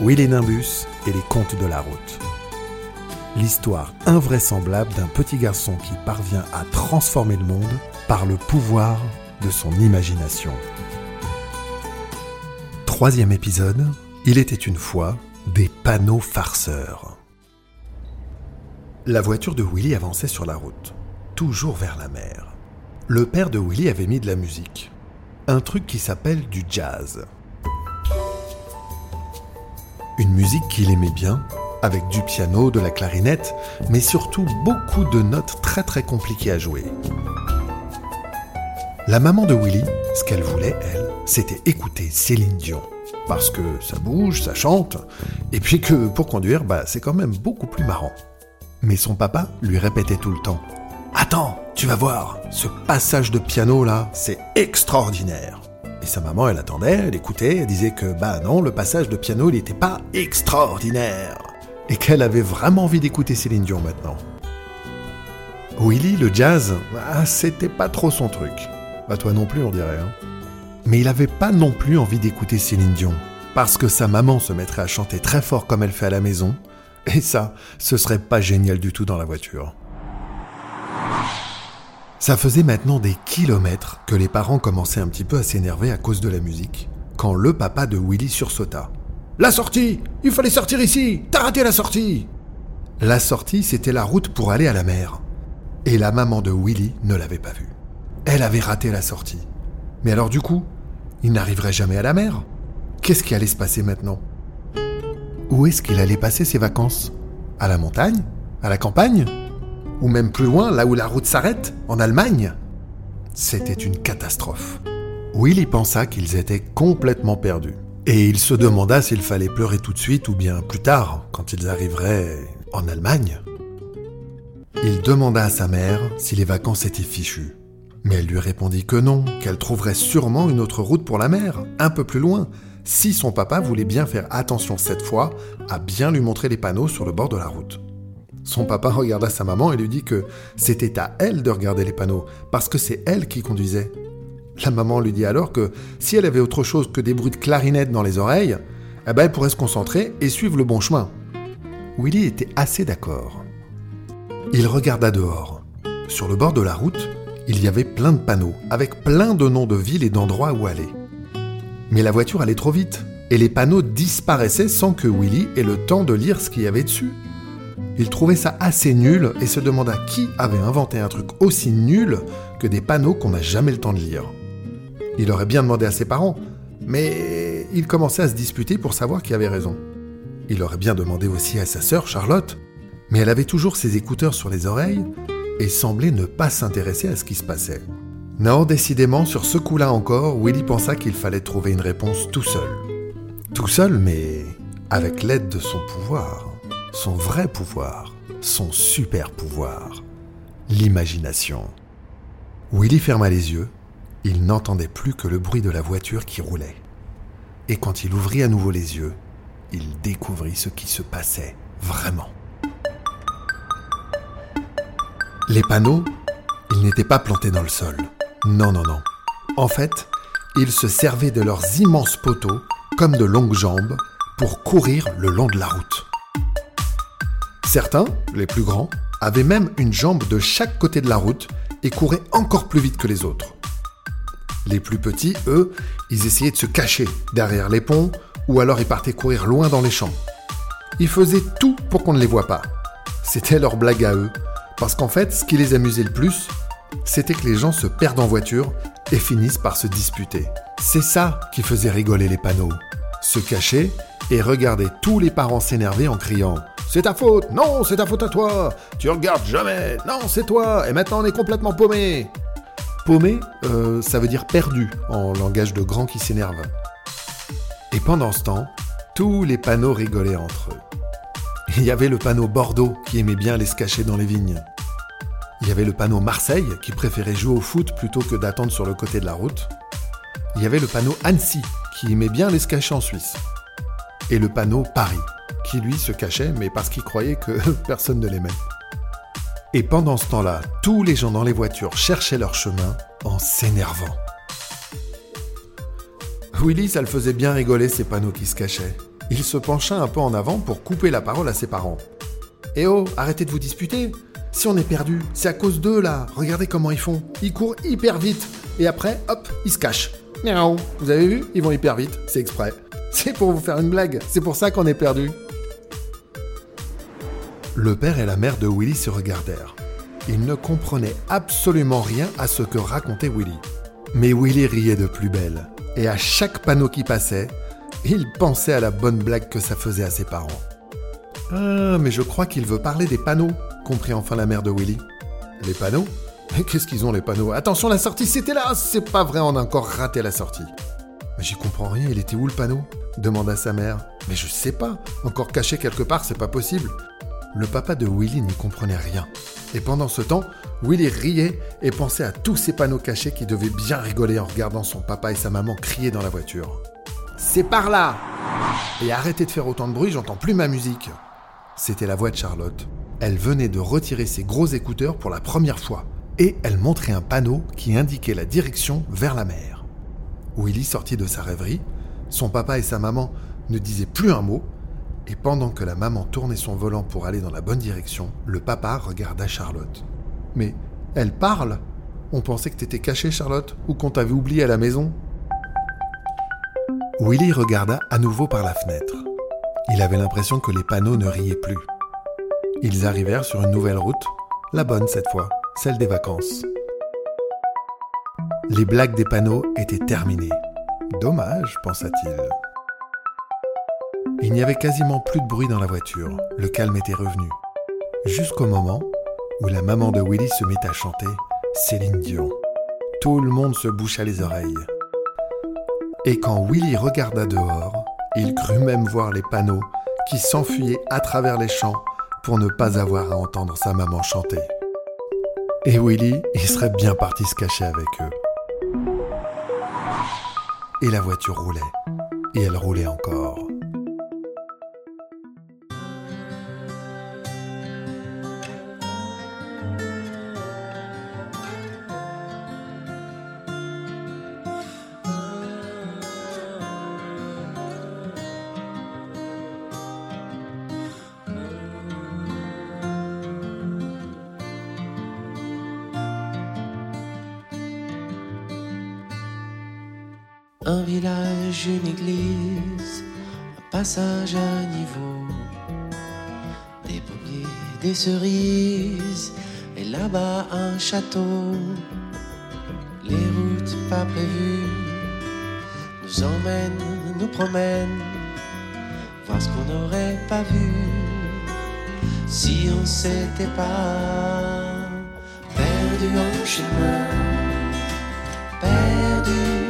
Willy Nimbus et les contes de la route. L'histoire invraisemblable d'un petit garçon qui parvient à transformer le monde par le pouvoir de son imagination. Troisième épisode, il était une fois des panneaux farceurs. La voiture de Willy avançait sur la route, toujours vers la mer. Le père de Willy avait mis de la musique, un truc qui s'appelle du jazz. Une musique qu'il aimait bien, avec du piano, de la clarinette, mais surtout beaucoup de notes très très compliquées à jouer. La maman de Willy, ce qu'elle voulait, elle, c'était écouter Céline Dion. Parce que ça bouge, ça chante, et puis que pour conduire, bah, c'est quand même beaucoup plus marrant. Mais son papa lui répétait tout le temps Attends, tu vas voir, ce passage de piano là, c'est extraordinaire. Et sa maman, elle attendait, elle écoutait, elle disait que bah non, le passage de piano, il n'était pas extraordinaire. Et qu'elle avait vraiment envie d'écouter Céline Dion maintenant. Willy, le jazz, ah, c'était pas trop son truc. Bah toi non plus, on dirait. Hein. Mais il avait pas non plus envie d'écouter Céline Dion. Parce que sa maman se mettrait à chanter très fort comme elle fait à la maison. Et ça, ce serait pas génial du tout dans la voiture. Ça faisait maintenant des kilomètres que les parents commençaient un petit peu à s'énerver à cause de la musique, quand le papa de Willy sursauta. La sortie Il fallait sortir ici T'as raté la sortie La sortie, c'était la route pour aller à la mer. Et la maman de Willy ne l'avait pas vue. Elle avait raté la sortie. Mais alors du coup, il n'arriverait jamais à la mer Qu'est-ce qui allait se passer maintenant? Où est-ce qu'il allait passer ses vacances? À la montagne? À la campagne? Ou même plus loin, là où la route s'arrête, en Allemagne. C'était une catastrophe. Willy pensa qu'ils étaient complètement perdus. Et il se demanda s'il fallait pleurer tout de suite ou bien plus tard, quand ils arriveraient en Allemagne. Il demanda à sa mère si les vacances étaient fichues. Mais elle lui répondit que non, qu'elle trouverait sûrement une autre route pour la mer, un peu plus loin, si son papa voulait bien faire attention cette fois à bien lui montrer les panneaux sur le bord de la route. Son papa regarda sa maman et lui dit que c'était à elle de regarder les panneaux, parce que c'est elle qui conduisait. La maman lui dit alors que si elle avait autre chose que des bruits de clarinette dans les oreilles, eh ben elle pourrait se concentrer et suivre le bon chemin. Willy était assez d'accord. Il regarda dehors. Sur le bord de la route, il y avait plein de panneaux, avec plein de noms de villes et d'endroits où aller. Mais la voiture allait trop vite, et les panneaux disparaissaient sans que Willy ait le temps de lire ce qu'il y avait dessus. Il trouvait ça assez nul et se demanda qui avait inventé un truc aussi nul que des panneaux qu'on n'a jamais le temps de lire. Il aurait bien demandé à ses parents, mais il commençait à se disputer pour savoir qui avait raison. Il aurait bien demandé aussi à sa sœur Charlotte, mais elle avait toujours ses écouteurs sur les oreilles et semblait ne pas s'intéresser à ce qui se passait. Non, décidément, sur ce coup-là encore, Willy pensa qu'il fallait trouver une réponse tout seul. Tout seul, mais avec l'aide de son pouvoir son vrai pouvoir, son super pouvoir, l'imagination. Willy ferma les yeux, il n'entendait plus que le bruit de la voiture qui roulait. Et quand il ouvrit à nouveau les yeux, il découvrit ce qui se passait vraiment. Les panneaux, ils n'étaient pas plantés dans le sol. Non, non, non. En fait, ils se servaient de leurs immenses poteaux comme de longues jambes pour courir le long de la route. Certains, les plus grands, avaient même une jambe de chaque côté de la route et couraient encore plus vite que les autres. Les plus petits, eux, ils essayaient de se cacher derrière les ponts ou alors ils partaient courir loin dans les champs. Ils faisaient tout pour qu'on ne les voie pas. C'était leur blague à eux, parce qu'en fait, ce qui les amusait le plus, c'était que les gens se perdent en voiture et finissent par se disputer. C'est ça qui faisait rigoler les panneaux. Se cacher et regarder tous les parents s'énerver en criant c'est ta faute Non, c'est ta faute à toi Tu regardes jamais Non, c'est toi Et maintenant on est complètement paumé Paumé, euh, ça veut dire perdu en langage de grands qui s'énervent. Et pendant ce temps, tous les panneaux rigolaient entre eux. Il y avait le panneau Bordeaux qui aimait bien aller se cacher dans les vignes. Il y avait le panneau Marseille qui préférait jouer au foot plutôt que d'attendre sur le côté de la route. Il y avait le panneau Annecy qui aimait bien aller se cacher en Suisse. Et le panneau Paris qui lui se cachait, mais parce qu'il croyait que personne ne l'aimait. Et pendant ce temps-là, tous les gens dans les voitures cherchaient leur chemin en s'énervant. Willy, ça le faisait bien rigoler ces panneaux qui se cachaient. Il se pencha un peu en avant pour couper la parole à ses parents. Eh oh, arrêtez de vous disputer. Si on est perdu, c'est à cause d'eux là. Regardez comment ils font. Ils courent hyper vite. Et après, hop, ils se cachent. Miaou. Vous avez vu? Ils vont hyper vite. C'est exprès. C'est pour vous faire une blague. C'est pour ça qu'on est perdu. Le père et la mère de Willy se regardèrent. Ils ne comprenaient absolument rien à ce que racontait Willy. Mais Willy riait de plus belle. Et à chaque panneau qui passait, il pensait à la bonne blague que ça faisait à ses parents. Ah, mais je crois qu'il veut parler des panneaux, comprit enfin la mère de Willy. Les panneaux? Mais qu'est-ce qu'ils ont les panneaux? Attention, la sortie, c'était là C'est pas vrai, on a encore raté la sortie. Mais j'y comprends rien, il était où le panneau? demanda sa mère. Mais je sais pas, encore caché quelque part, c'est pas possible. Le papa de Willy n'y comprenait rien. Et pendant ce temps, Willy riait et pensait à tous ces panneaux cachés qui devaient bien rigoler en regardant son papa et sa maman crier dans la voiture. C'est par là Et arrêtez de faire autant de bruit, j'entends plus ma musique. C'était la voix de Charlotte. Elle venait de retirer ses gros écouteurs pour la première fois et elle montrait un panneau qui indiquait la direction vers la mer. Willy sortit de sa rêverie, son papa et sa maman ne disaient plus un mot, et pendant que la maman tournait son volant pour aller dans la bonne direction, le papa regarda Charlotte. Mais elle parle? On pensait que t'étais cachée, Charlotte, ou qu'on t'avait oublié à la maison? Willy regarda à nouveau par la fenêtre. Il avait l'impression que les panneaux ne riaient plus. Ils arrivèrent sur une nouvelle route, la bonne cette fois, celle des vacances. Les blagues des panneaux étaient terminées. Dommage, pensa-t-il. Il n'y avait quasiment plus de bruit dans la voiture, le calme était revenu. Jusqu'au moment où la maman de Willy se mit à chanter Céline Dion. Tout le monde se boucha les oreilles. Et quand Willy regarda dehors, il crut même voir les panneaux qui s'enfuyaient à travers les champs pour ne pas avoir à entendre sa maman chanter. Et Willy, il serait bien parti se cacher avec eux. Et la voiture roulait. Et elle roulait encore. Un village, une église, un passage à niveau, des pommiers, des cerises, et là-bas un château. Les routes pas prévues nous emmènent, nous promènent, voir ce qu'on n'aurait pas vu si on s'était pas perdu en chemin, perdu,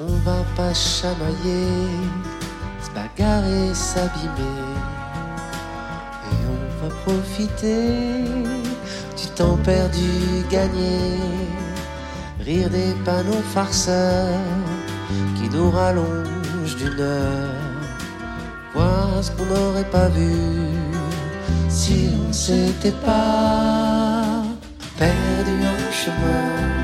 On va pas chamailler, se bagarrer, s'abîmer. Et on va profiter du temps perdu gagné. Rire des panneaux farceurs qui nous rallongent d'une heure. Voir ce qu'on n'aurait pas vu si on s'était pas perdu en chemin.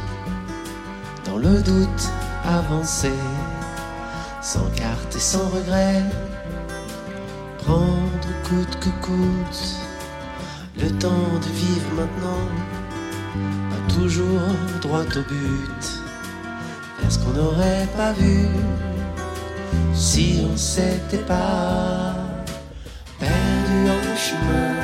le doute, avancer, sans carte et sans regret. Prendre coûte que coûte, le temps de vivre maintenant, Pas toujours droit au but, vers ce qu'on n'aurait pas vu si on s'était pas perdu en chemin.